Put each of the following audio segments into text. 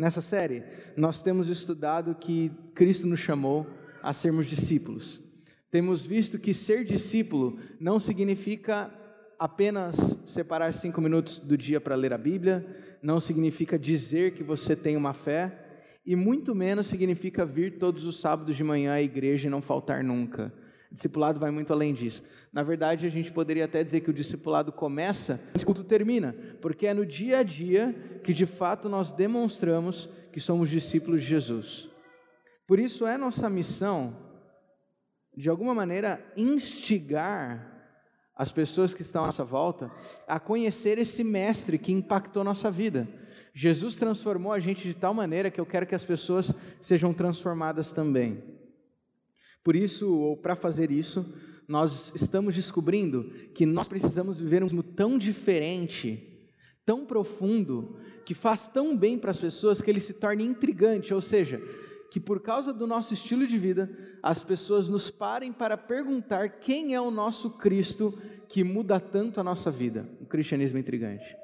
Nessa série, nós temos estudado que Cristo nos chamou a sermos discípulos. Temos visto que ser discípulo não significa apenas separar cinco minutos do dia para ler a Bíblia, não significa dizer que você tem uma fé, e muito menos significa vir todos os sábados de manhã à igreja e não faltar nunca. Discipulado vai muito além disso. Na verdade, a gente poderia até dizer que o discipulado começa, o culto termina, porque é no dia a dia que de fato nós demonstramos que somos discípulos de Jesus. Por isso é nossa missão, de alguma maneira, instigar as pessoas que estão à nossa volta a conhecer esse mestre que impactou nossa vida. Jesus transformou a gente de tal maneira que eu quero que as pessoas sejam transformadas também. Por isso, ou para fazer isso, nós estamos descobrindo que nós precisamos viver um mundo tão diferente, tão profundo, que faz tão bem para as pessoas que ele se torne intrigante, ou seja, que por causa do nosso estilo de vida, as pessoas nos parem para perguntar quem é o nosso Cristo que muda tanto a nossa vida. O cristianismo intrigante.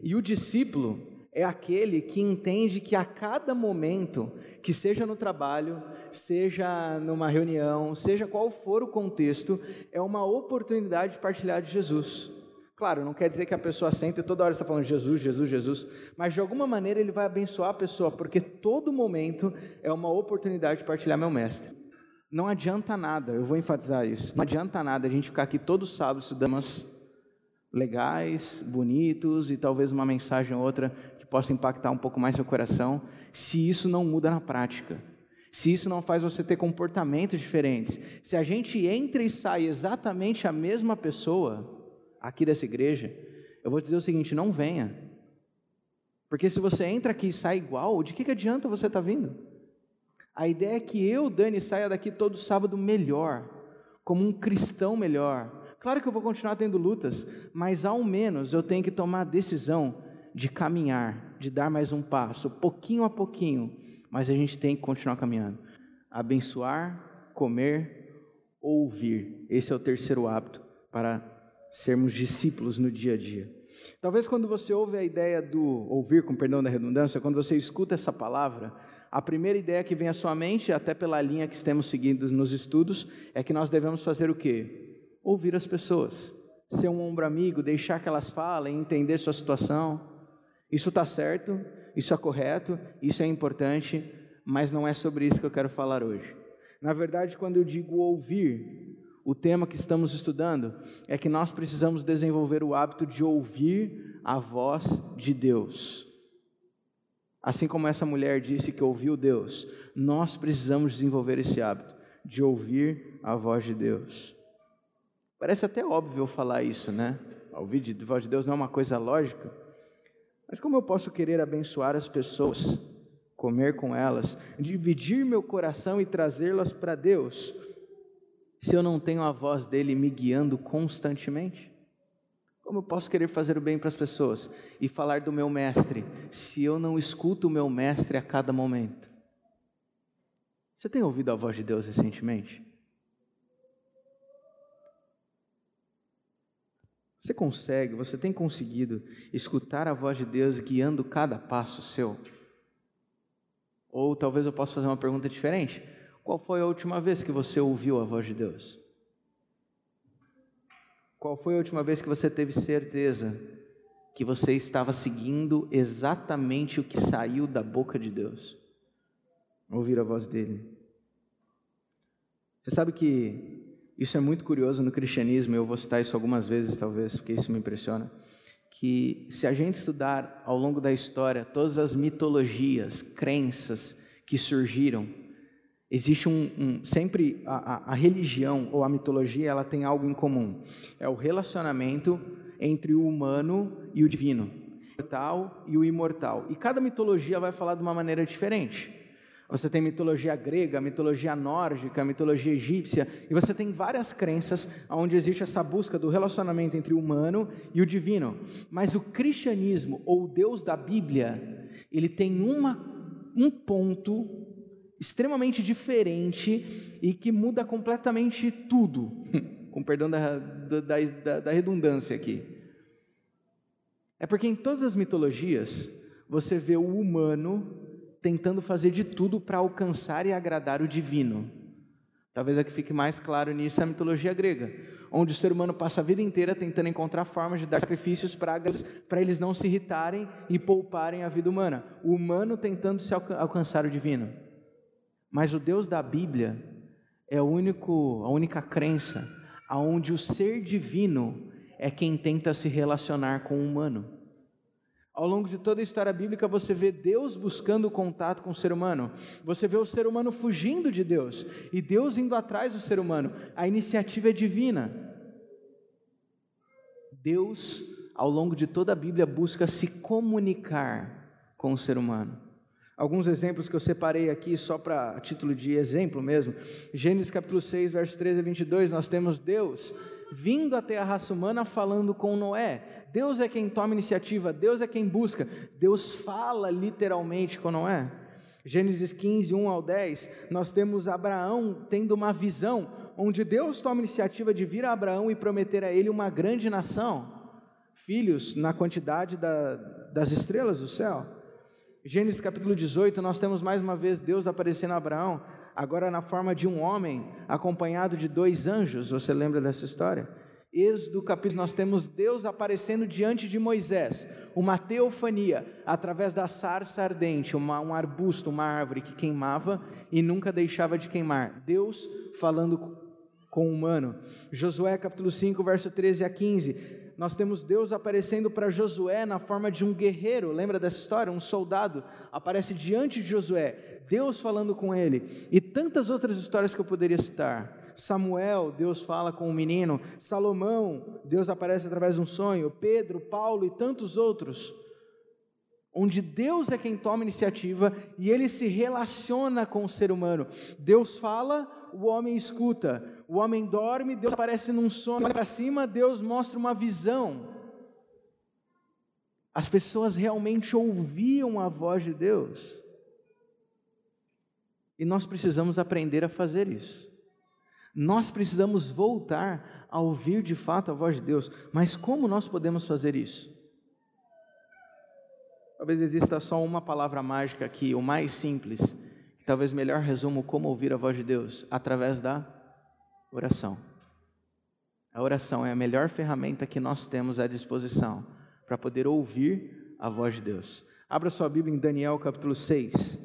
E o discípulo é aquele que entende que a cada momento, que seja no trabalho, seja numa reunião, seja qual for o contexto, é uma oportunidade de partilhar de Jesus. Claro, não quer dizer que a pessoa senta e toda hora está falando Jesus, Jesus, Jesus, mas de alguma maneira ele vai abençoar a pessoa, porque todo momento é uma oportunidade de partilhar meu mestre. Não adianta nada, eu vou enfatizar isso, não adianta nada a gente ficar aqui todo sábado estudando legais, bonitos e talvez uma mensagem ou outra que possa impactar um pouco mais seu coração, se isso não muda na prática se isso não faz você ter comportamentos diferentes, se a gente entra e sai exatamente a mesma pessoa aqui dessa igreja, eu vou dizer o seguinte: não venha. Porque se você entra aqui e sai igual, de que, que adianta você estar tá vindo? A ideia é que eu, Dani, saia daqui todo sábado melhor, como um cristão melhor. Claro que eu vou continuar tendo lutas, mas ao menos eu tenho que tomar a decisão de caminhar, de dar mais um passo, pouquinho a pouquinho, mas a gente tem que continuar caminhando. Abençoar, comer, ouvir. Esse é o terceiro hábito para sermos discípulos no dia a dia. Talvez quando você ouve a ideia do ouvir, com perdão da redundância, quando você escuta essa palavra, a primeira ideia que vem à sua mente, até pela linha que estamos seguindo nos estudos, é que nós devemos fazer o quê? Ouvir as pessoas, ser um ombro amigo, deixar que elas falem, entender sua situação. Isso está certo, isso é correto, isso é importante, mas não é sobre isso que eu quero falar hoje. Na verdade, quando eu digo ouvir, o tema que estamos estudando é que nós precisamos desenvolver o hábito de ouvir a voz de Deus. Assim como essa mulher disse que ouviu Deus, nós precisamos desenvolver esse hábito de ouvir a voz de Deus. Parece até óbvio falar isso, né? Ouvir a voz de Deus não é uma coisa lógica. Mas como eu posso querer abençoar as pessoas, comer com elas, dividir meu coração e trazê-las para Deus, se eu não tenho a voz dele me guiando constantemente? Como eu posso querer fazer o bem para as pessoas e falar do meu mestre, se eu não escuto o meu mestre a cada momento? Você tem ouvido a voz de Deus recentemente? Você consegue, você tem conseguido escutar a voz de Deus guiando cada passo seu? Ou talvez eu possa fazer uma pergunta diferente. Qual foi a última vez que você ouviu a voz de Deus? Qual foi a última vez que você teve certeza que você estava seguindo exatamente o que saiu da boca de Deus? Ouvir a voz dele. Você sabe que isso é muito curioso no cristianismo, eu vou citar isso algumas vezes, talvez, porque isso me impressiona. Que se a gente estudar ao longo da história todas as mitologias, crenças que surgiram, existe um, um sempre a, a, a religião ou a mitologia ela tem algo em comum. É o relacionamento entre o humano e o divino, o mortal e o imortal. E cada mitologia vai falar de uma maneira diferente. Você tem mitologia grega, mitologia nórdica, mitologia egípcia, e você tem várias crenças onde existe essa busca do relacionamento entre o humano e o divino. Mas o cristianismo, ou o Deus da Bíblia, ele tem uma, um ponto extremamente diferente e que muda completamente tudo, com perdão da, da, da, da redundância aqui. É porque em todas as mitologias, você vê o humano tentando fazer de tudo para alcançar e agradar o divino. Talvez a que fique mais claro nisso é a mitologia grega, onde o ser humano passa a vida inteira tentando encontrar formas de dar sacrifícios para eles não se irritarem e pouparem a vida humana. O humano tentando se alcançar o divino. Mas o Deus da Bíblia é o único, a única crença aonde o ser divino é quem tenta se relacionar com o humano. Ao longo de toda a história bíblica, você vê Deus buscando contato com o ser humano. Você vê o ser humano fugindo de Deus e Deus indo atrás do ser humano. A iniciativa é divina. Deus, ao longo de toda a Bíblia, busca se comunicar com o ser humano. Alguns exemplos que eu separei aqui só para título de exemplo mesmo. Gênesis capítulo 6, verso 13 a 22, nós temos Deus vindo até a raça humana falando com Noé. Deus é quem toma iniciativa, Deus é quem busca, Deus fala literalmente com Noé. Gênesis 15, 1 ao 10, nós temos Abraão tendo uma visão, onde Deus toma iniciativa de vir a Abraão e prometer a ele uma grande nação, filhos na quantidade da, das estrelas do céu. Gênesis capítulo 18, nós temos mais uma vez Deus aparecendo a Abraão, agora na forma de um homem, acompanhado de dois anjos, você lembra dessa história? Êxodo capítulo, nós temos Deus aparecendo diante de Moisés, uma teofania, através da sarça ardente, uma, um arbusto, uma árvore que queimava e nunca deixava de queimar. Deus falando com o humano. Josué capítulo 5, verso 13 a 15. Nós temos Deus aparecendo para Josué na forma de um guerreiro, lembra dessa história? Um soldado aparece diante de Josué, Deus falando com ele, e tantas outras histórias que eu poderia citar. Samuel, Deus fala com o menino, Salomão, Deus aparece através de um sonho, Pedro, Paulo e tantos outros, onde Deus é quem toma iniciativa e ele se relaciona com o ser humano. Deus fala, o homem escuta, o homem dorme, Deus aparece num sonho para cima, Deus mostra uma visão. As pessoas realmente ouviam a voz de Deus. E nós precisamos aprender a fazer isso. Nós precisamos voltar a ouvir de fato a voz de Deus, mas como nós podemos fazer isso? Talvez exista só uma palavra mágica aqui, o mais simples, que talvez melhor resuma como ouvir a voz de Deus, através da oração. A oração é a melhor ferramenta que nós temos à disposição para poder ouvir a voz de Deus. Abra sua Bíblia em Daniel capítulo 6.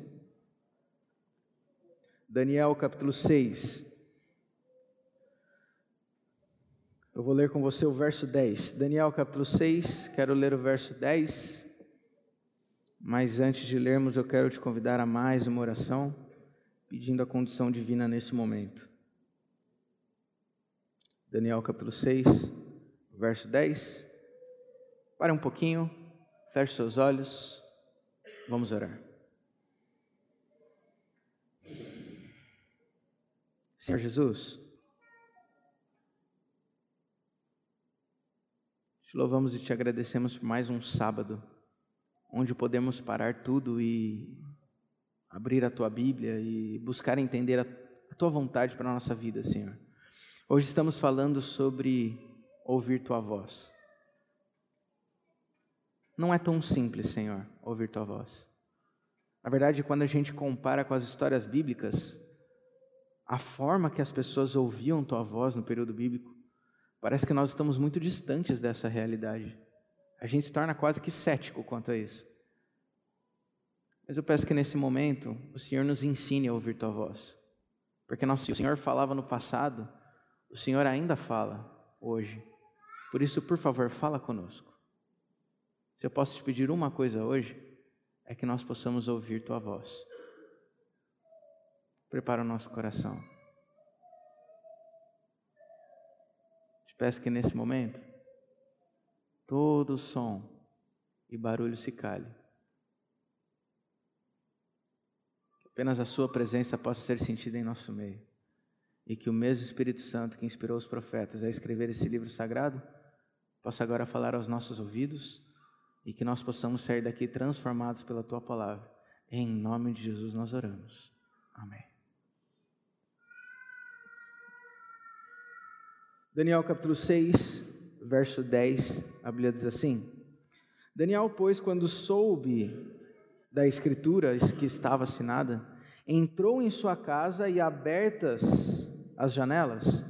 Daniel capítulo 6. Eu vou ler com você o verso 10. Daniel capítulo 6, quero ler o verso 10. Mas antes de lermos, eu quero te convidar a mais uma oração, pedindo a condição divina nesse momento. Daniel capítulo 6, verso 10. Pare um pouquinho, feche seus olhos, vamos orar. Senhor Jesus, Te louvamos e te agradecemos por mais um sábado, onde podemos parar tudo e abrir a tua Bíblia e buscar entender a, a tua vontade para a nossa vida, Senhor. Hoje estamos falando sobre ouvir tua voz. Não é tão simples, Senhor, ouvir tua voz. Na verdade, quando a gente compara com as histórias bíblicas, a forma que as pessoas ouviam tua voz no período bíblico Parece que nós estamos muito distantes dessa realidade. A gente se torna quase que cético quanto a isso. Mas eu peço que nesse momento o Senhor nos ensine a ouvir tua voz. Porque nosso, o Senhor falava no passado, o Senhor ainda fala hoje. Por isso, por favor, fala conosco. Se eu posso te pedir uma coisa hoje, é que nós possamos ouvir tua voz. Prepara o nosso coração. Te peço que nesse momento, todo som e barulho se cale. Que apenas a Sua presença possa ser sentida em nosso meio. E que o mesmo Espírito Santo que inspirou os profetas a escrever esse livro sagrado, possa agora falar aos nossos ouvidos e que nós possamos sair daqui transformados pela Tua palavra. Em nome de Jesus nós oramos. Amém. Daniel capítulo 6, verso 10, a Bíblia diz assim: Daniel, pois, quando soube da Escritura que estava assinada, entrou em sua casa e abertas as janelas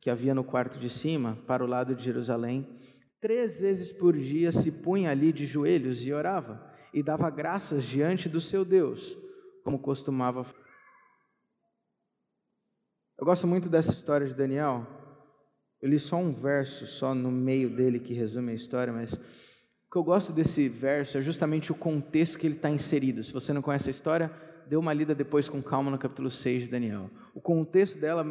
que havia no quarto de cima, para o lado de Jerusalém, três vezes por dia se punha ali de joelhos e orava, e dava graças diante do seu Deus, como costumava. Eu gosto muito dessa história de Daniel. Eu li só um verso, só no meio dele que resume a história, mas o que eu gosto desse verso é justamente o contexto que ele está inserido. Se você não conhece a história, dê uma lida depois com calma no capítulo 6 de Daniel. O contexto dela,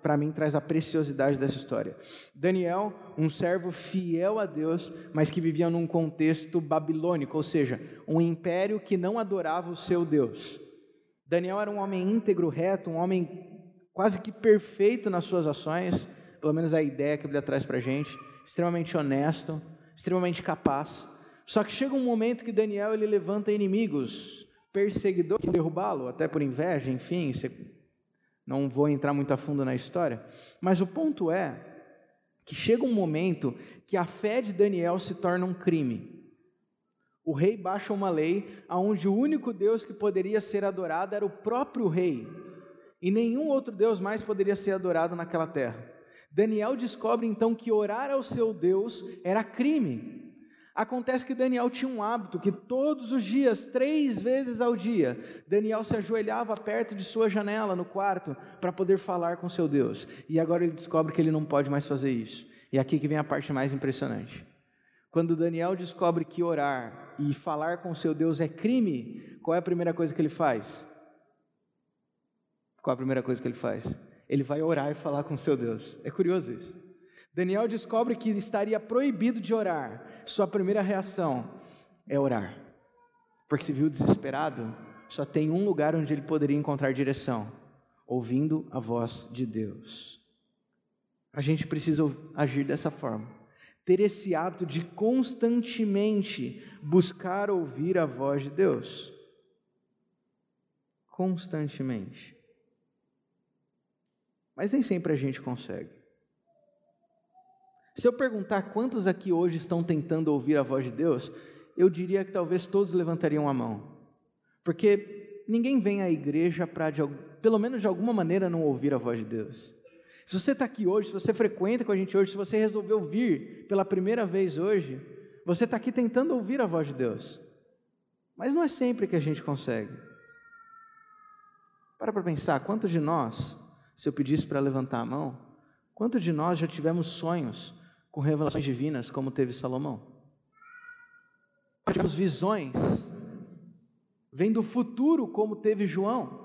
para mim, traz a preciosidade dessa história. Daniel, um servo fiel a Deus, mas que vivia num contexto babilônico, ou seja, um império que não adorava o seu Deus. Daniel era um homem íntegro, reto, um homem quase que perfeito nas suas ações, pelo menos a ideia que a Bíblia traz para a gente, extremamente honesto, extremamente capaz. Só que chega um momento que Daniel ele levanta inimigos, perseguidores, que derrubá-lo, até por inveja, enfim, não vou entrar muito a fundo na história. Mas o ponto é que chega um momento que a fé de Daniel se torna um crime. O rei baixa uma lei onde o único Deus que poderia ser adorado era o próprio rei e nenhum outro Deus mais poderia ser adorado naquela terra. Daniel descobre então que orar ao seu Deus era crime. Acontece que Daniel tinha um hábito que todos os dias, três vezes ao dia, Daniel se ajoelhava perto de sua janela no quarto para poder falar com seu Deus. E agora ele descobre que ele não pode mais fazer isso. E aqui que vem a parte mais impressionante. Quando Daniel descobre que orar e falar com seu Deus é crime, qual é a primeira coisa que ele faz? Qual a primeira coisa que ele faz? Ele vai orar e falar com seu Deus. É curioso isso. Daniel descobre que estaria proibido de orar. Sua primeira reação é orar. Porque se viu desesperado, só tem um lugar onde ele poderia encontrar direção: ouvindo a voz de Deus. A gente precisa agir dessa forma. Ter esse hábito de constantemente buscar ouvir a voz de Deus. Constantemente. Mas nem sempre a gente consegue. Se eu perguntar quantos aqui hoje estão tentando ouvir a voz de Deus, eu diria que talvez todos levantariam a mão. Porque ninguém vem à igreja para, pelo menos de alguma maneira, não ouvir a voz de Deus. Se você está aqui hoje, se você frequenta com a gente hoje, se você resolveu vir pela primeira vez hoje, você está aqui tentando ouvir a voz de Deus. Mas não é sempre que a gente consegue. Para para pensar, quantos de nós se eu pedisse para levantar a mão, quantos de nós já tivemos sonhos com revelações divinas, como teve Salomão? Tivemos visões, vendo o futuro, como teve João.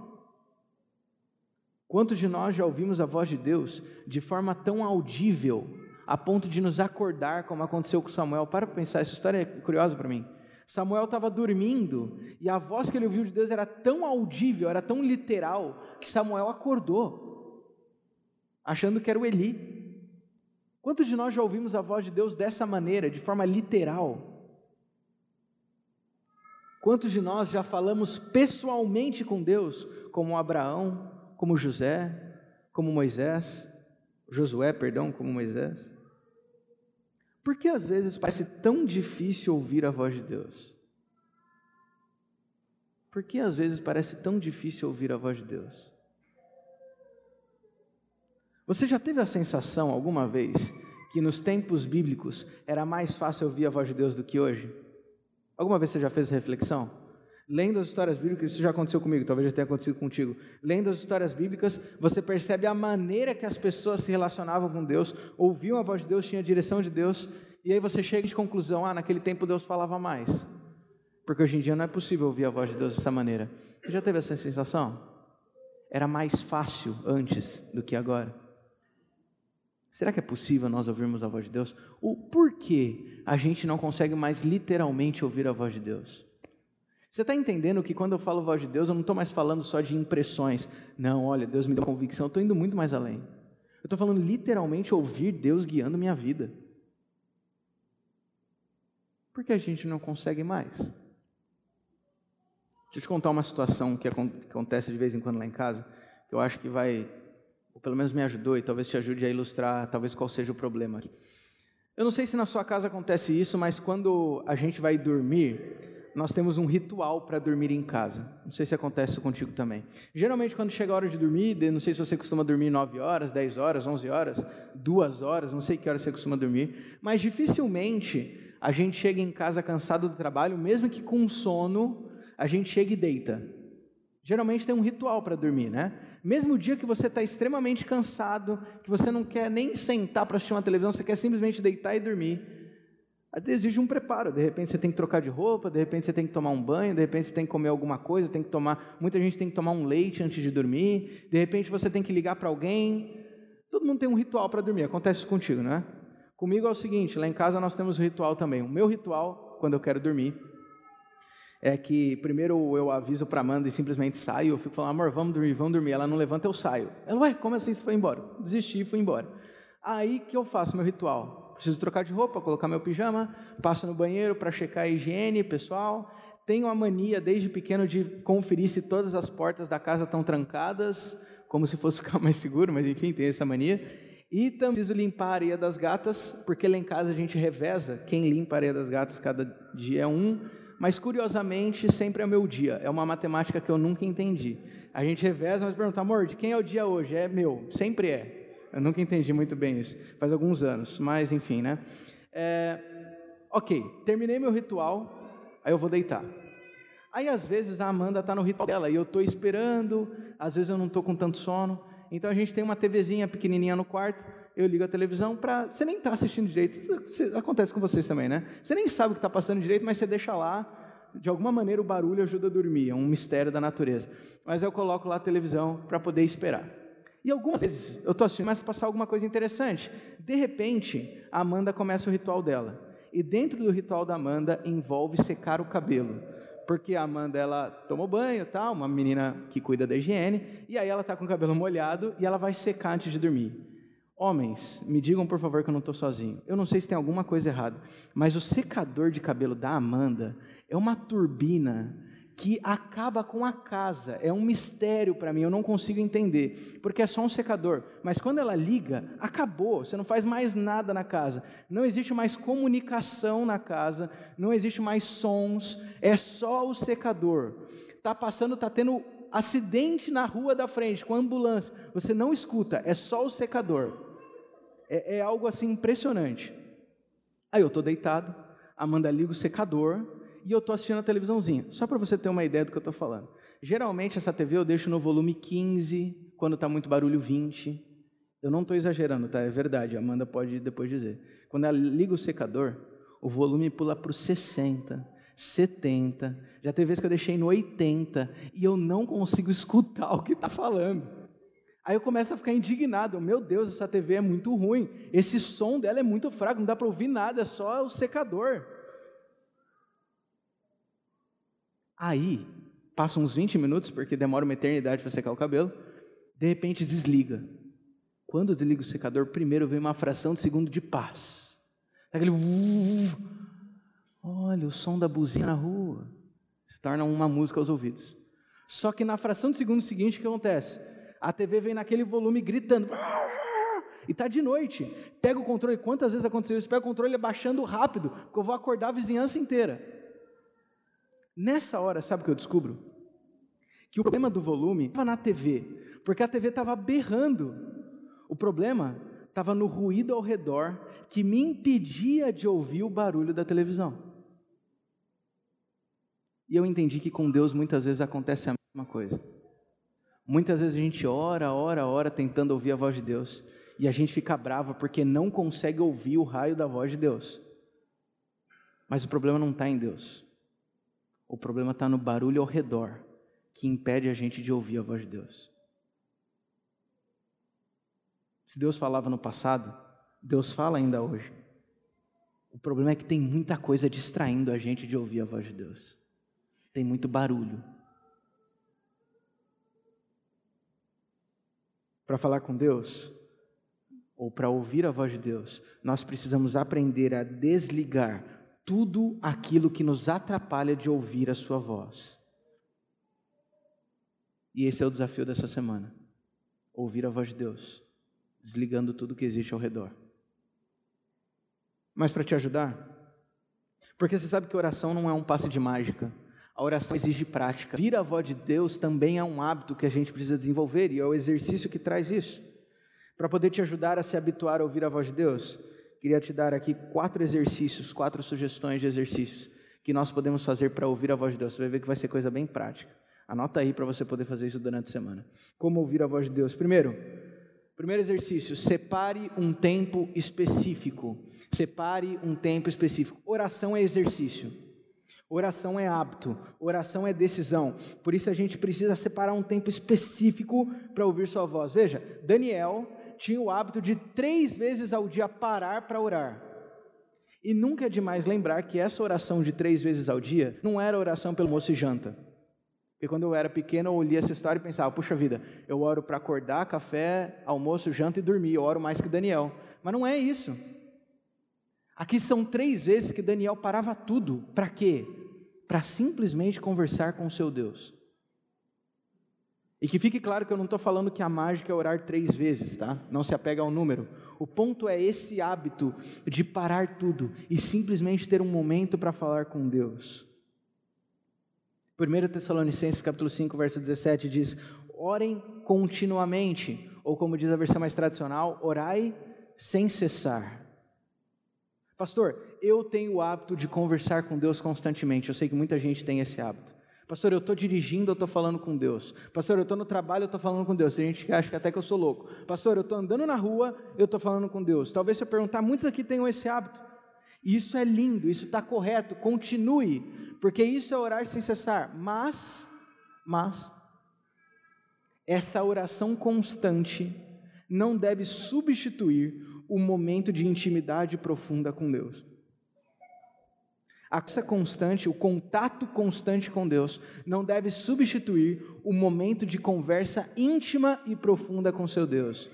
Quantos de nós já ouvimos a voz de Deus de forma tão audível, a ponto de nos acordar, como aconteceu com Samuel? Para pensar, essa história é curiosa para mim. Samuel estava dormindo e a voz que ele ouviu de Deus era tão audível, era tão literal, que Samuel acordou achando que era o Eli. Quantos de nós já ouvimos a voz de Deus dessa maneira, de forma literal? Quantos de nós já falamos pessoalmente com Deus, como Abraão, como José, como Moisés, Josué, perdão, como Moisés? Por que às vezes parece tão difícil ouvir a voz de Deus? Por que às vezes parece tão difícil ouvir a voz de Deus? Você já teve a sensação alguma vez que nos tempos bíblicos era mais fácil ouvir a voz de Deus do que hoje? Alguma vez você já fez reflexão? Lendo as histórias bíblicas, isso já aconteceu comigo, talvez já tenha acontecido contigo. Lendo as histórias bíblicas, você percebe a maneira que as pessoas se relacionavam com Deus, ouviam a voz de Deus, tinha a direção de Deus, e aí você chega de conclusão: ah, naquele tempo Deus falava mais. Porque hoje em dia não é possível ouvir a voz de Deus dessa maneira. Você já teve essa sensação? Era mais fácil antes do que agora. Será que é possível nós ouvirmos a voz de Deus? O porquê a gente não consegue mais literalmente ouvir a voz de Deus? Você está entendendo que quando eu falo voz de Deus, eu não estou mais falando só de impressões. Não, olha, Deus me deu convicção, eu estou indo muito mais além. Eu estou falando literalmente ouvir Deus guiando minha vida. Por que a gente não consegue mais? Deixa eu te contar uma situação que acontece de vez em quando lá em casa, que eu acho que vai ou pelo menos me ajudou e talvez te ajude a ilustrar talvez qual seja o problema. Eu não sei se na sua casa acontece isso, mas quando a gente vai dormir, nós temos um ritual para dormir em casa. Não sei se acontece isso contigo também. Geralmente, quando chega a hora de dormir, não sei se você costuma dormir 9 horas, 10 horas, 11 horas, 2 horas, não sei que hora você costuma dormir, mas dificilmente a gente chega em casa cansado do trabalho, mesmo que com sono, a gente chega e deita. Geralmente tem um ritual para dormir, né? Mesmo dia que você está extremamente cansado, que você não quer nem sentar para assistir uma televisão, você quer simplesmente deitar e dormir exige um preparo. De repente você tem que trocar de roupa, de repente você tem que tomar um banho, de repente você tem que comer alguma coisa, tem que tomar. Muita gente tem que tomar um leite antes de dormir. De repente você tem que ligar para alguém. Todo mundo tem um ritual para dormir. Acontece isso contigo, não é? Comigo é o seguinte: lá em casa nós temos um ritual também. O meu ritual, quando eu quero dormir, é que primeiro eu aviso para Amanda e simplesmente saio. Eu fico falando, amor, vamos dormir, vamos dormir. Ela não levanta, eu saio. Ela, ué, como assim você foi embora? Desisti e fui embora. Aí que eu faço meu ritual preciso trocar de roupa, colocar meu pijama, passo no banheiro para checar a higiene pessoal. Tenho a mania desde pequeno de conferir se todas as portas da casa estão trancadas, como se fosse ficar mais seguro, mas enfim, tenho essa mania. E também preciso limpar a areia das gatas, porque lá em casa a gente reveza quem limpa a areia das gatas, cada dia é um. Mas curiosamente, sempre é o meu dia. É uma matemática que eu nunca entendi. A gente reveza, mas pergunta, amor, de quem é o dia hoje? É meu, sempre é. Eu nunca entendi muito bem isso, faz alguns anos, mas enfim, né? É, ok, terminei meu ritual, aí eu vou deitar. Aí às vezes a Amanda está no ritual dela e eu estou esperando, às vezes eu não estou com tanto sono, então a gente tem uma TVzinha pequenininha no quarto, eu ligo a televisão para. Você nem está assistindo direito, acontece com vocês também, né? Você nem sabe o que está passando direito, mas você deixa lá, de alguma maneira o barulho ajuda a dormir, é um mistério da natureza. Mas eu coloco lá a televisão para poder esperar. E algumas vezes eu estou assistindo, mas passar alguma coisa interessante. De repente, a Amanda começa o ritual dela. E dentro do ritual da Amanda envolve secar o cabelo. Porque a Amanda, ela tomou banho, tal, uma menina que cuida da higiene, e aí ela está com o cabelo molhado e ela vai secar antes de dormir. Homens, me digam por favor que eu não estou sozinho. Eu não sei se tem alguma coisa errada, mas o secador de cabelo da Amanda é uma turbina que acaba com a casa. É um mistério para mim, eu não consigo entender, porque é só um secador. Mas quando ela liga, acabou, você não faz mais nada na casa. Não existe mais comunicação na casa, não existe mais sons, é só o secador. Tá passando, tá tendo acidente na rua da frente com a ambulância. Você não escuta, é só o secador. É, é algo assim impressionante. Aí eu estou deitado, Amanda liga o secador, e eu estou assistindo a televisãozinha. Só para você ter uma ideia do que eu estou falando. Geralmente essa TV eu deixo no volume 15, quando está muito barulho 20. Eu não estou exagerando, tá? É verdade, a Amanda pode depois dizer. Quando ela liga o secador, o volume pula para os 60, 70. Já teve vezes que eu deixei no 80 e eu não consigo escutar o que está falando. Aí eu começo a ficar indignado. Meu Deus, essa TV é muito ruim. Esse som dela é muito fraco, não dá para ouvir nada, é só o secador. Aí, passa uns 20 minutos, porque demora uma eternidade para secar o cabelo, de repente desliga. Quando desliga o secador, primeiro vem uma fração de segundo de paz. Aquele. Olha, o som da buzina na rua. Se torna uma música aos ouvidos. Só que na fração de segundo seguinte, o que acontece? A TV vem naquele volume gritando. E está de noite. Pega o controle. Quantas vezes aconteceu isso? Pega o controle abaixando rápido, porque eu vou acordar a vizinhança inteira. Nessa hora, sabe o que eu descubro? Que o problema do volume estava na TV, porque a TV estava berrando. O problema estava no ruído ao redor que me impedia de ouvir o barulho da televisão. E eu entendi que com Deus muitas vezes acontece a mesma coisa. Muitas vezes a gente ora, ora, ora tentando ouvir a voz de Deus, e a gente fica bravo porque não consegue ouvir o raio da voz de Deus. Mas o problema não está em Deus. O problema está no barulho ao redor que impede a gente de ouvir a voz de Deus. Se Deus falava no passado, Deus fala ainda hoje. O problema é que tem muita coisa distraindo a gente de ouvir a voz de Deus. Tem muito barulho. Para falar com Deus, ou para ouvir a voz de Deus, nós precisamos aprender a desligar tudo aquilo que nos atrapalha de ouvir a Sua voz. E esse é o desafio dessa semana: ouvir a voz de Deus, desligando tudo que existe ao redor. Mas para te ajudar, Porque você sabe que oração não é um passe de mágica. A oração exige prática. Vir a voz de Deus também é um hábito que a gente precisa desenvolver e é o exercício que traz isso. Para poder te ajudar a se habituar a ouvir a voz de Deus, queria te dar aqui quatro exercícios, quatro sugestões de exercícios que nós podemos fazer para ouvir a voz de Deus. Você vai ver que vai ser coisa bem prática. Anota aí para você poder fazer isso durante a semana. Como ouvir a voz de Deus? Primeiro, primeiro exercício, separe um tempo específico. Separe um tempo específico. Oração é exercício. Oração é hábito, oração é decisão. Por isso a gente precisa separar um tempo específico para ouvir sua voz. Veja, Daniel tinha o hábito de três vezes ao dia parar para orar. E nunca é demais lembrar que essa oração de três vezes ao dia não era oração pelo almoço e janta. Porque quando eu era pequeno, eu olhia essa história e pensava, puxa vida, eu oro para acordar, café, almoço, janta e dormir, eu oro mais que Daniel. Mas não é isso. Aqui são três vezes que Daniel parava tudo. Para quê? Para simplesmente conversar com o seu Deus. E que fique claro que eu não estou falando que a mágica é orar três vezes, tá? Não se apega ao número. O ponto é esse hábito de parar tudo e simplesmente ter um momento para falar com Deus. 1 Tessalonicenses capítulo 5, verso 17 diz: Orem continuamente, ou como diz a versão mais tradicional, orai sem cessar. Pastor, eu tenho o hábito de conversar com Deus constantemente. Eu sei que muita gente tem esse hábito. Pastor, eu estou dirigindo, eu estou falando com Deus. Pastor, eu estou no trabalho, eu estou falando com Deus. Tem gente que acha que até que eu sou louco. Pastor, eu estou andando na rua, eu estou falando com Deus. Talvez se eu perguntar, muitos aqui tenham esse hábito. Isso é lindo, isso está correto, continue, porque isso é orar sem cessar. Mas, mas, essa oração constante não deve substituir o momento de intimidade profunda com Deus. Essa constante, o contato constante com Deus, não deve substituir o momento de conversa íntima e profunda com seu Deus.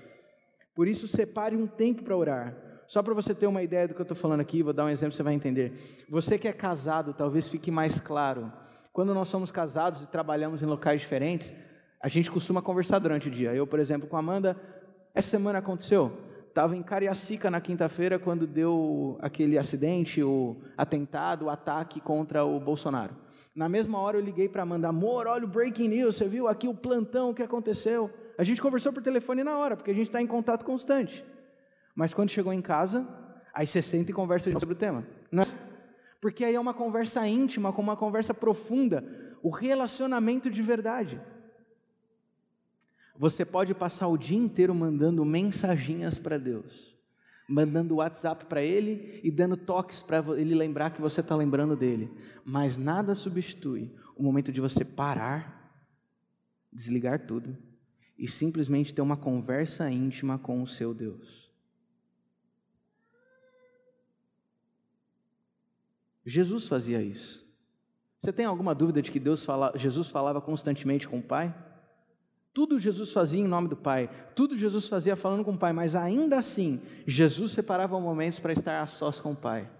Por isso, separe um tempo para orar. Só para você ter uma ideia do que eu estou falando aqui, vou dar um exemplo, você vai entender. Você que é casado, talvez fique mais claro. Quando nós somos casados e trabalhamos em locais diferentes, a gente costuma conversar durante o dia. Eu, por exemplo, com a Amanda, essa semana aconteceu. Estava em Cariacica na quinta-feira quando deu aquele acidente, o atentado, o ataque contra o Bolsonaro. Na mesma hora eu liguei para Amanda, amor, olha o breaking news, você viu aqui o plantão, o que aconteceu? A gente conversou por telefone na hora, porque a gente está em contato constante. Mas quando chegou em casa, aí você senta e conversa sobre o tema. Não é? Porque aí é uma conversa íntima, com uma conversa profunda, o relacionamento de verdade. Você pode passar o dia inteiro mandando mensaginhas para Deus, mandando WhatsApp para Ele e dando toques para Ele lembrar que você está lembrando dele, mas nada substitui o momento de você parar, desligar tudo e simplesmente ter uma conversa íntima com o seu Deus. Jesus fazia isso. Você tem alguma dúvida de que Deus fala, Jesus falava constantemente com o Pai? Tudo Jesus fazia em nome do Pai, tudo Jesus fazia falando com o Pai, mas ainda assim, Jesus separava momentos para estar a sós com o Pai.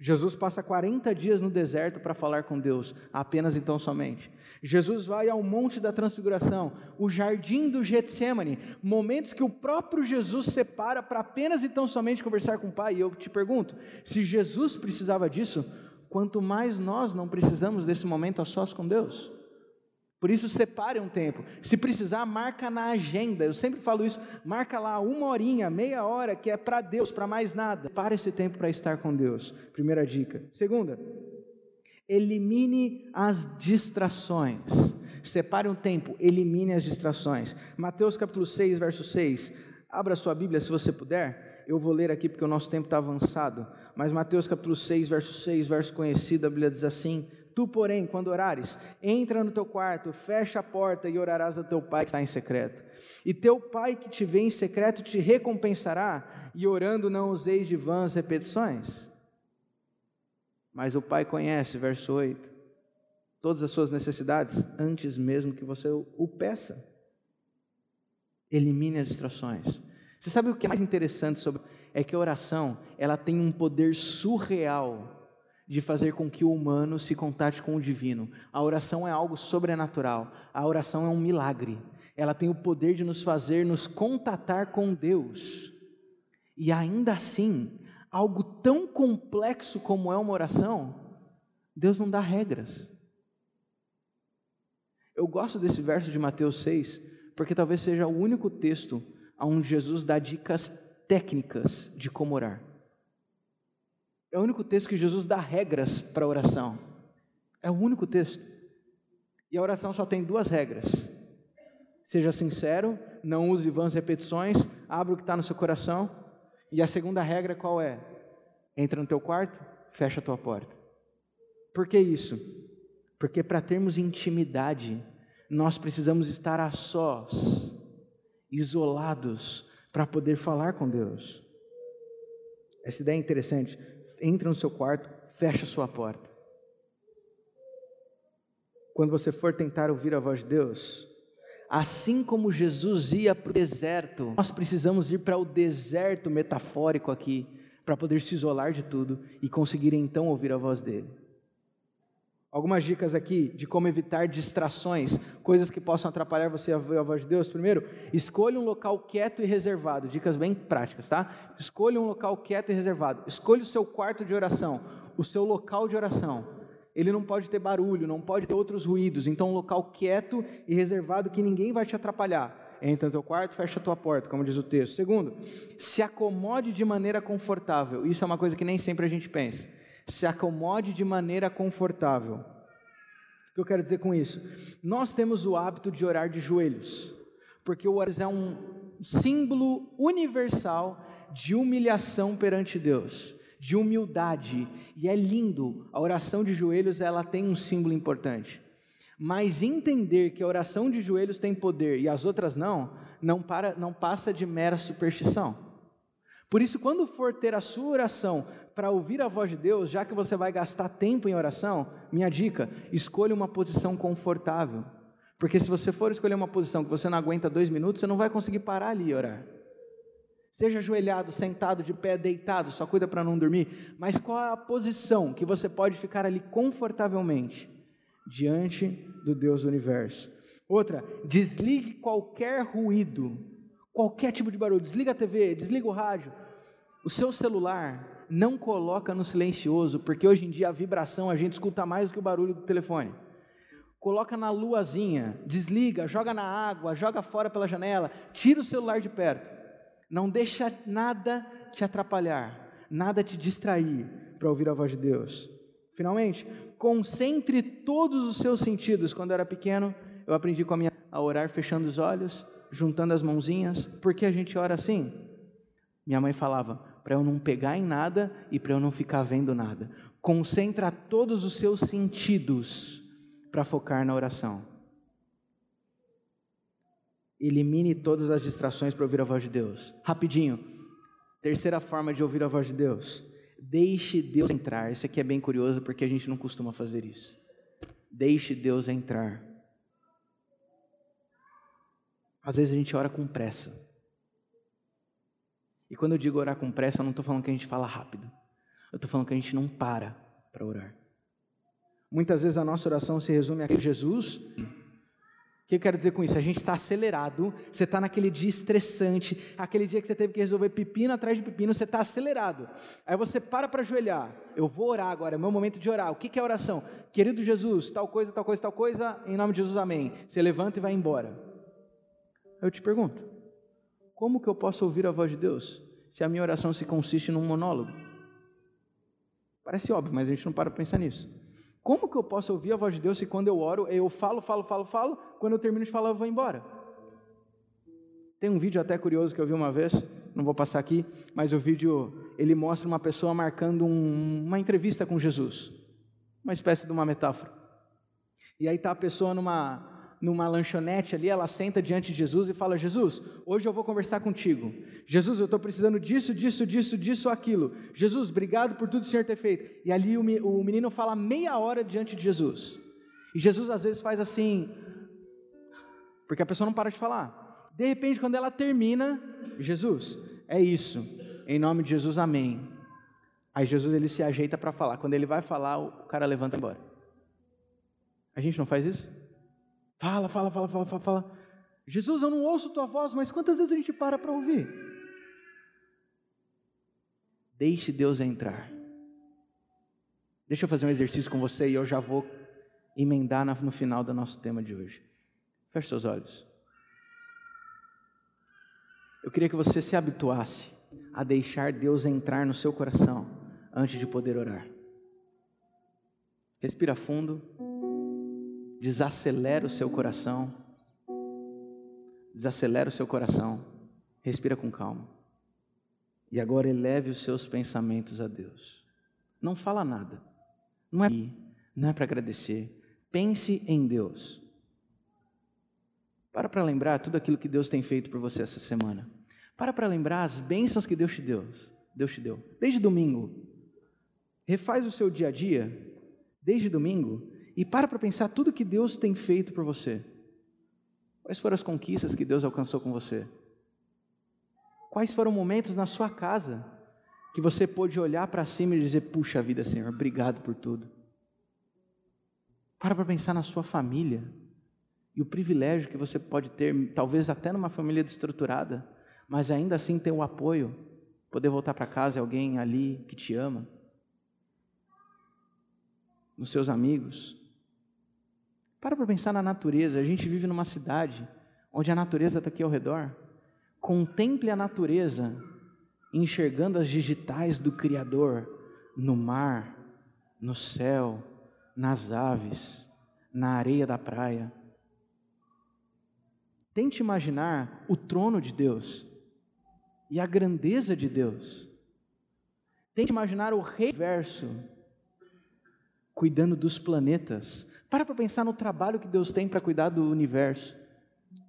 Jesus passa 40 dias no deserto para falar com Deus, apenas então somente. Jesus vai ao Monte da Transfiguração, o jardim do Getsemane, momentos que o próprio Jesus separa para apenas então somente conversar com o Pai. E eu te pergunto: se Jesus precisava disso, quanto mais nós não precisamos desse momento a sós com Deus? Por isso, separe um tempo. Se precisar, marca na agenda. Eu sempre falo isso. Marca lá uma horinha, meia hora, que é para Deus, para mais nada. Para esse tempo para estar com Deus. Primeira dica. Segunda, elimine as distrações. Separe um tempo, elimine as distrações. Mateus capítulo 6, verso 6. Abra sua Bíblia se você puder. Eu vou ler aqui porque o nosso tempo está avançado. Mas Mateus capítulo 6, verso 6, verso conhecido, a Bíblia diz assim: Tu, porém, quando orares, entra no teu quarto, fecha a porta e orarás a teu pai que está em secreto. E teu pai que te vê em secreto te recompensará, e orando não useis de vãs repetições. Mas o pai conhece, verso 8, todas as suas necessidades antes mesmo que você o peça. Elimine as distrações. Você sabe o que é mais interessante sobre é que a oração, ela tem um poder surreal de fazer com que o humano se contate com o divino. A oração é algo sobrenatural, a oração é um milagre. Ela tem o poder de nos fazer nos contatar com Deus. E ainda assim, algo tão complexo como é uma oração, Deus não dá regras. Eu gosto desse verso de Mateus 6, porque talvez seja o único texto onde Jesus dá dicas técnicas de como orar. É o único texto que Jesus dá regras para a oração. É o único texto. E a oração só tem duas regras. Seja sincero, não use vãs repetições, abra o que está no seu coração. E a segunda regra qual é? Entra no teu quarto, fecha a tua porta. Por que isso? Porque para termos intimidade, nós precisamos estar a sós, isolados, para poder falar com Deus. Essa ideia é interessante. Entra no seu quarto, fecha a sua porta. Quando você for tentar ouvir a voz de Deus, assim como Jesus ia para o deserto, nós precisamos ir para o deserto metafórico aqui, para poder se isolar de tudo e conseguir então ouvir a voz dele. Algumas dicas aqui de como evitar distrações, coisas que possam atrapalhar você a ouvir a voz de Deus. Primeiro, escolha um local quieto e reservado. Dicas bem práticas, tá? Escolha um local quieto e reservado. Escolha o seu quarto de oração, o seu local de oração. Ele não pode ter barulho, não pode ter outros ruídos. Então, um local quieto e reservado que ninguém vai te atrapalhar. Entra no teu quarto, fecha a tua porta, como diz o texto. Segundo, se acomode de maneira confortável. Isso é uma coisa que nem sempre a gente pensa se acomode de maneira confortável. O que eu quero dizer com isso? Nós temos o hábito de orar de joelhos, porque o orar é um símbolo universal de humilhação perante Deus, de humildade, e é lindo. A oração de joelhos, ela tem um símbolo importante. Mas entender que a oração de joelhos tem poder e as outras não, não, para, não passa de mera superstição. Por isso, quando for ter a sua oração para ouvir a voz de Deus, já que você vai gastar tempo em oração, minha dica: escolha uma posição confortável. Porque se você for escolher uma posição que você não aguenta dois minutos, você não vai conseguir parar ali e orar. Seja ajoelhado, sentado, de pé, deitado, só cuida para não dormir. Mas qual é a posição que você pode ficar ali confortavelmente diante do Deus do universo? Outra, desligue qualquer ruído qualquer tipo de barulho, desliga a TV, desliga o rádio. O seu celular não coloca no silencioso, porque hoje em dia a vibração a gente escuta mais do que o barulho do telefone. Coloca na luazinha, desliga, joga na água, joga fora pela janela, tira o celular de perto. Não deixa nada te atrapalhar, nada te distrair para ouvir a voz de Deus. Finalmente, concentre todos os seus sentidos. Quando eu era pequeno, eu aprendi com a minha a orar fechando os olhos juntando as mãozinhas. Por que a gente ora assim? Minha mãe falava: para eu não pegar em nada e para eu não ficar vendo nada. Concentra todos os seus sentidos para focar na oração. Elimine todas as distrações para ouvir a voz de Deus. Rapidinho. Terceira forma de ouvir a voz de Deus. Deixe Deus entrar. Isso aqui é bem curioso porque a gente não costuma fazer isso. Deixe Deus entrar. Às vezes a gente ora com pressa. E quando eu digo orar com pressa, eu não estou falando que a gente fala rápido. Eu estou falando que a gente não para para orar. Muitas vezes a nossa oração se resume a Jesus. O que eu quero dizer com isso? A gente está acelerado, você está naquele dia estressante, aquele dia que você teve que resolver pepino atrás de pepino, você está acelerado. Aí você para para ajoelhar. Eu vou orar agora, é meu momento de orar. O que é oração? Querido Jesus, tal coisa, tal coisa, tal coisa, em nome de Jesus, amém. Você levanta e vai embora. Eu te pergunto: como que eu posso ouvir a voz de Deus se a minha oração se consiste num monólogo? Parece óbvio, mas a gente não para para pensar nisso. Como que eu posso ouvir a voz de Deus se quando eu oro, eu falo, falo, falo, falo, quando eu termino de falar, eu vou embora? Tem um vídeo até curioso que eu vi uma vez, não vou passar aqui, mas o vídeo ele mostra uma pessoa marcando um, uma entrevista com Jesus, uma espécie de uma metáfora. E aí está a pessoa numa numa lanchonete ali, ela senta diante de Jesus e fala: Jesus, hoje eu vou conversar contigo. Jesus, eu estou precisando disso, disso, disso, disso, aquilo. Jesus, obrigado por tudo que o Senhor ter feito. E ali o, menino fala meia hora diante de Jesus. E Jesus às vezes faz assim, porque a pessoa não para de falar. De repente, quando ela termina, Jesus, é isso. Em nome de Jesus, amém. Aí Jesus ele se ajeita para falar. Quando ele vai falar, o cara levanta e embora. A gente não faz isso? Fala, fala, fala, fala, fala, fala. Jesus, eu não ouço tua voz, mas quantas vezes a gente para para ouvir? Deixe Deus entrar. Deixa eu fazer um exercício com você e eu já vou emendar no final do nosso tema de hoje. Feche seus olhos. Eu queria que você se habituasse a deixar Deus entrar no seu coração antes de poder orar. Respira fundo, desacelera o seu coração, desacelera o seu coração, respira com calma. E agora eleve os seus pensamentos a Deus. Não fala nada, não é, não é para agradecer. Pense em Deus. Para para lembrar tudo aquilo que Deus tem feito por você essa semana. Para para lembrar as bênçãos que Deus te deu. Deus te deu. Desde domingo. Refaz o seu dia a dia desde domingo e para para pensar tudo que Deus tem feito por você. Quais foram as conquistas que Deus alcançou com você? Quais foram momentos na sua casa que você pôde olhar para cima e dizer: Puxa vida, Senhor, obrigado por tudo. Para para pensar na sua família e o privilégio que você pode ter, talvez até numa família destruturada, mas ainda assim ter o apoio, poder voltar para casa e alguém ali que te ama nos seus amigos. Para para pensar na natureza. A gente vive numa cidade onde a natureza está aqui ao redor. Contemple a natureza, enxergando as digitais do Criador no mar, no céu, nas aves, na areia da praia. Tente imaginar o trono de Deus e a grandeza de Deus. Tente imaginar o rei verso cuidando dos planetas. Para para pensar no trabalho que Deus tem para cuidar do universo.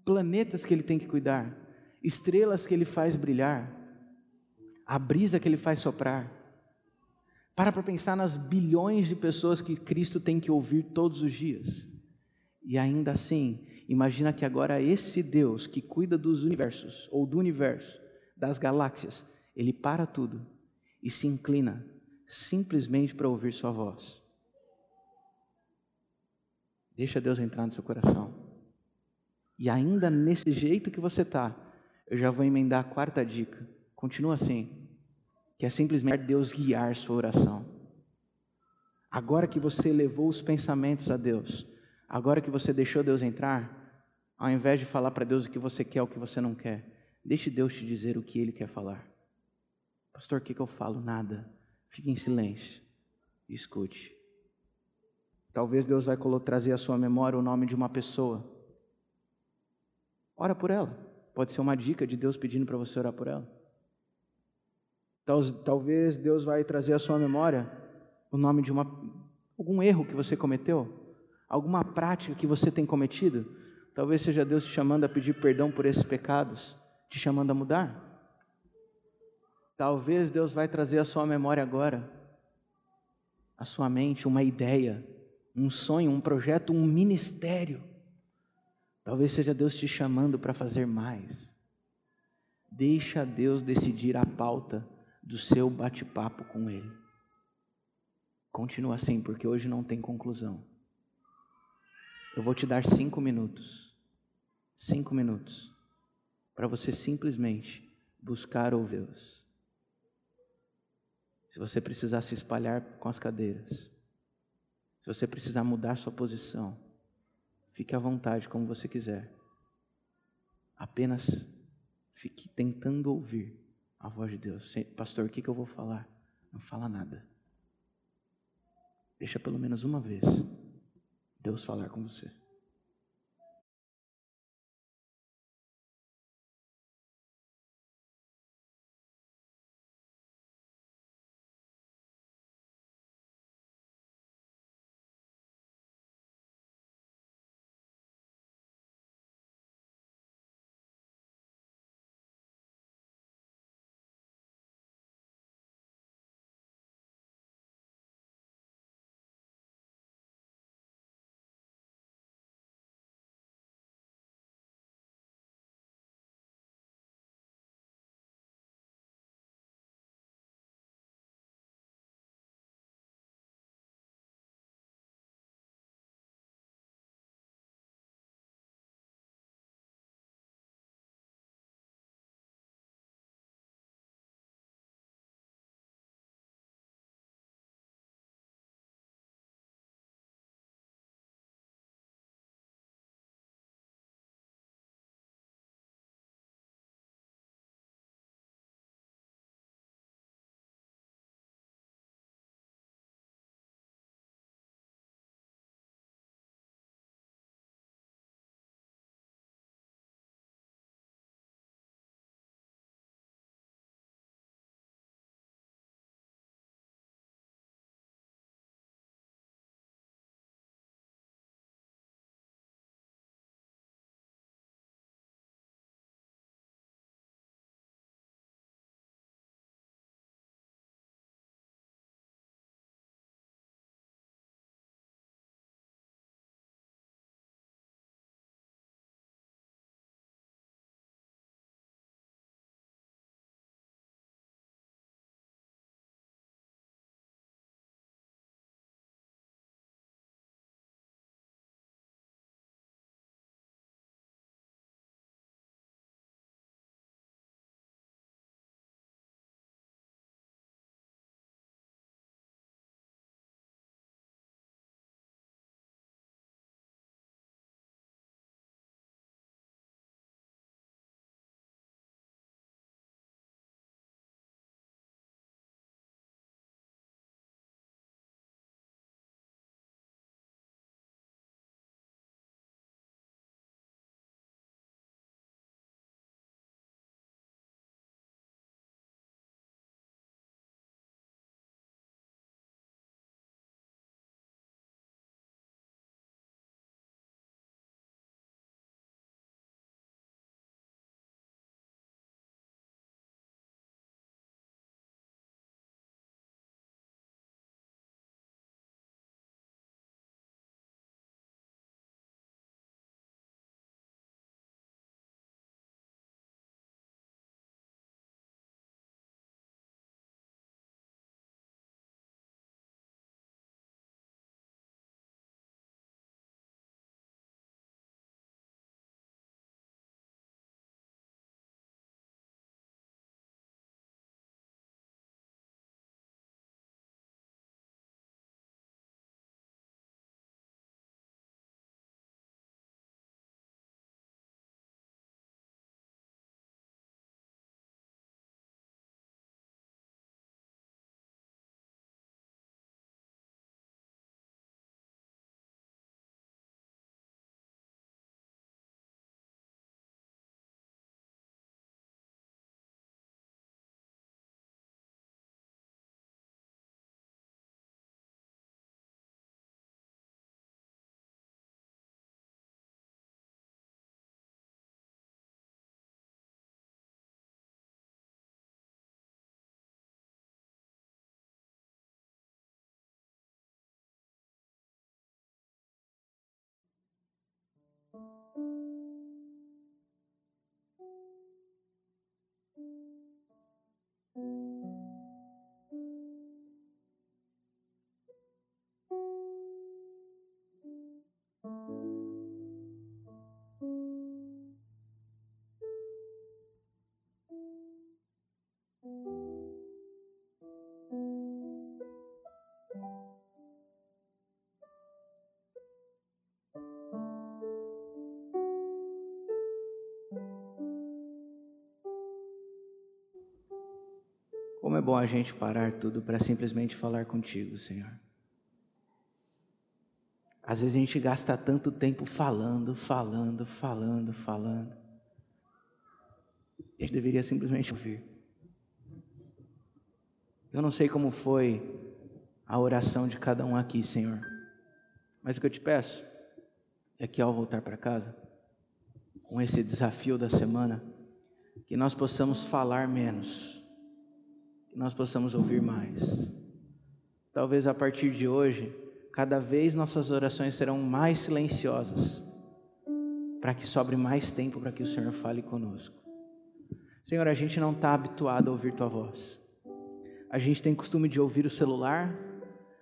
Planetas que Ele tem que cuidar, estrelas que Ele faz brilhar, a brisa que Ele faz soprar. Para para pensar nas bilhões de pessoas que Cristo tem que ouvir todos os dias. E ainda assim, imagina que agora esse Deus que cuida dos universos, ou do universo, das galáxias, ele para tudo e se inclina simplesmente para ouvir Sua voz. Deixa Deus entrar no seu coração. E ainda nesse jeito que você está, eu já vou emendar a quarta dica. Continua assim, que é simplesmente Deus guiar sua oração. Agora que você levou os pensamentos a Deus, agora que você deixou Deus entrar, ao invés de falar para Deus o que você quer, o que você não quer, deixe Deus te dizer o que Ele quer falar. Pastor, o que, que eu falo? Nada. Fique em silêncio escute. Talvez Deus vai trazer à sua memória o nome de uma pessoa. Ora por ela. Pode ser uma dica de Deus pedindo para você orar por ela. Talvez Deus vai trazer à sua memória o nome de uma, algum erro que você cometeu, alguma prática que você tem cometido. Talvez seja Deus te chamando a pedir perdão por esses pecados, te chamando a mudar. Talvez Deus vai trazer à sua memória agora, à sua mente, uma ideia um sonho, um projeto, um ministério. Talvez seja Deus te chamando para fazer mais. Deixa Deus decidir a pauta do seu bate-papo com Ele. Continua assim, porque hoje não tem conclusão. Eu vou te dar cinco minutos. Cinco minutos. Para você simplesmente buscar ouvi-los. Se você precisar se espalhar com as cadeiras, se você precisar mudar sua posição, fique à vontade como você quiser. Apenas fique tentando ouvir a voz de Deus. Pastor, o que, que eu vou falar? Não fala nada. Deixa pelo menos uma vez Deus falar com você. bom a gente parar tudo para simplesmente falar contigo, Senhor. Às vezes a gente gasta tanto tempo falando, falando, falando, falando. A gente deveria simplesmente ouvir. Eu não sei como foi a oração de cada um aqui, Senhor. Mas o que eu te peço é que ao voltar para casa, com esse desafio da semana, que nós possamos falar menos, que nós possamos ouvir mais. Talvez a partir de hoje, cada vez nossas orações serão mais silenciosas, para que sobre mais tempo para que o Senhor fale conosco. Senhor, a gente não está habituado a ouvir Tua voz. A gente tem costume de ouvir o celular,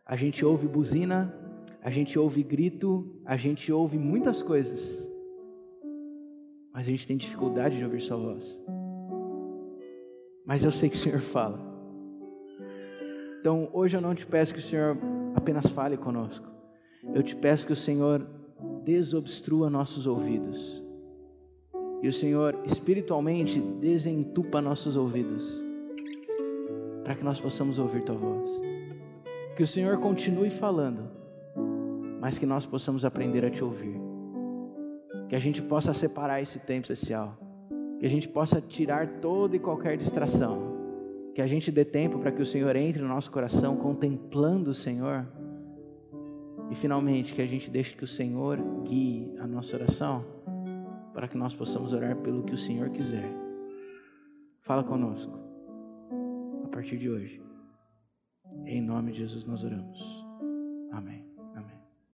a gente ouve buzina, a gente ouve grito, a gente ouve muitas coisas, mas a gente tem dificuldade de ouvir Sua voz mas eu sei que o Senhor fala. Então, hoje eu não te peço que o Senhor apenas fale conosco, eu te peço que o Senhor desobstrua nossos ouvidos, e o Senhor espiritualmente desentupa nossos ouvidos, para que nós possamos ouvir Tua voz. Que o Senhor continue falando, mas que nós possamos aprender a Te ouvir. Que a gente possa separar esse tempo especial que a gente possa tirar toda e qualquer distração, que a gente dê tempo para que o Senhor entre no nosso coração contemplando o Senhor, e finalmente que a gente deixe que o Senhor guie a nossa oração, para que nós possamos orar pelo que o Senhor quiser. Fala conosco, a partir de hoje. Em nome de Jesus nós oramos. Amém.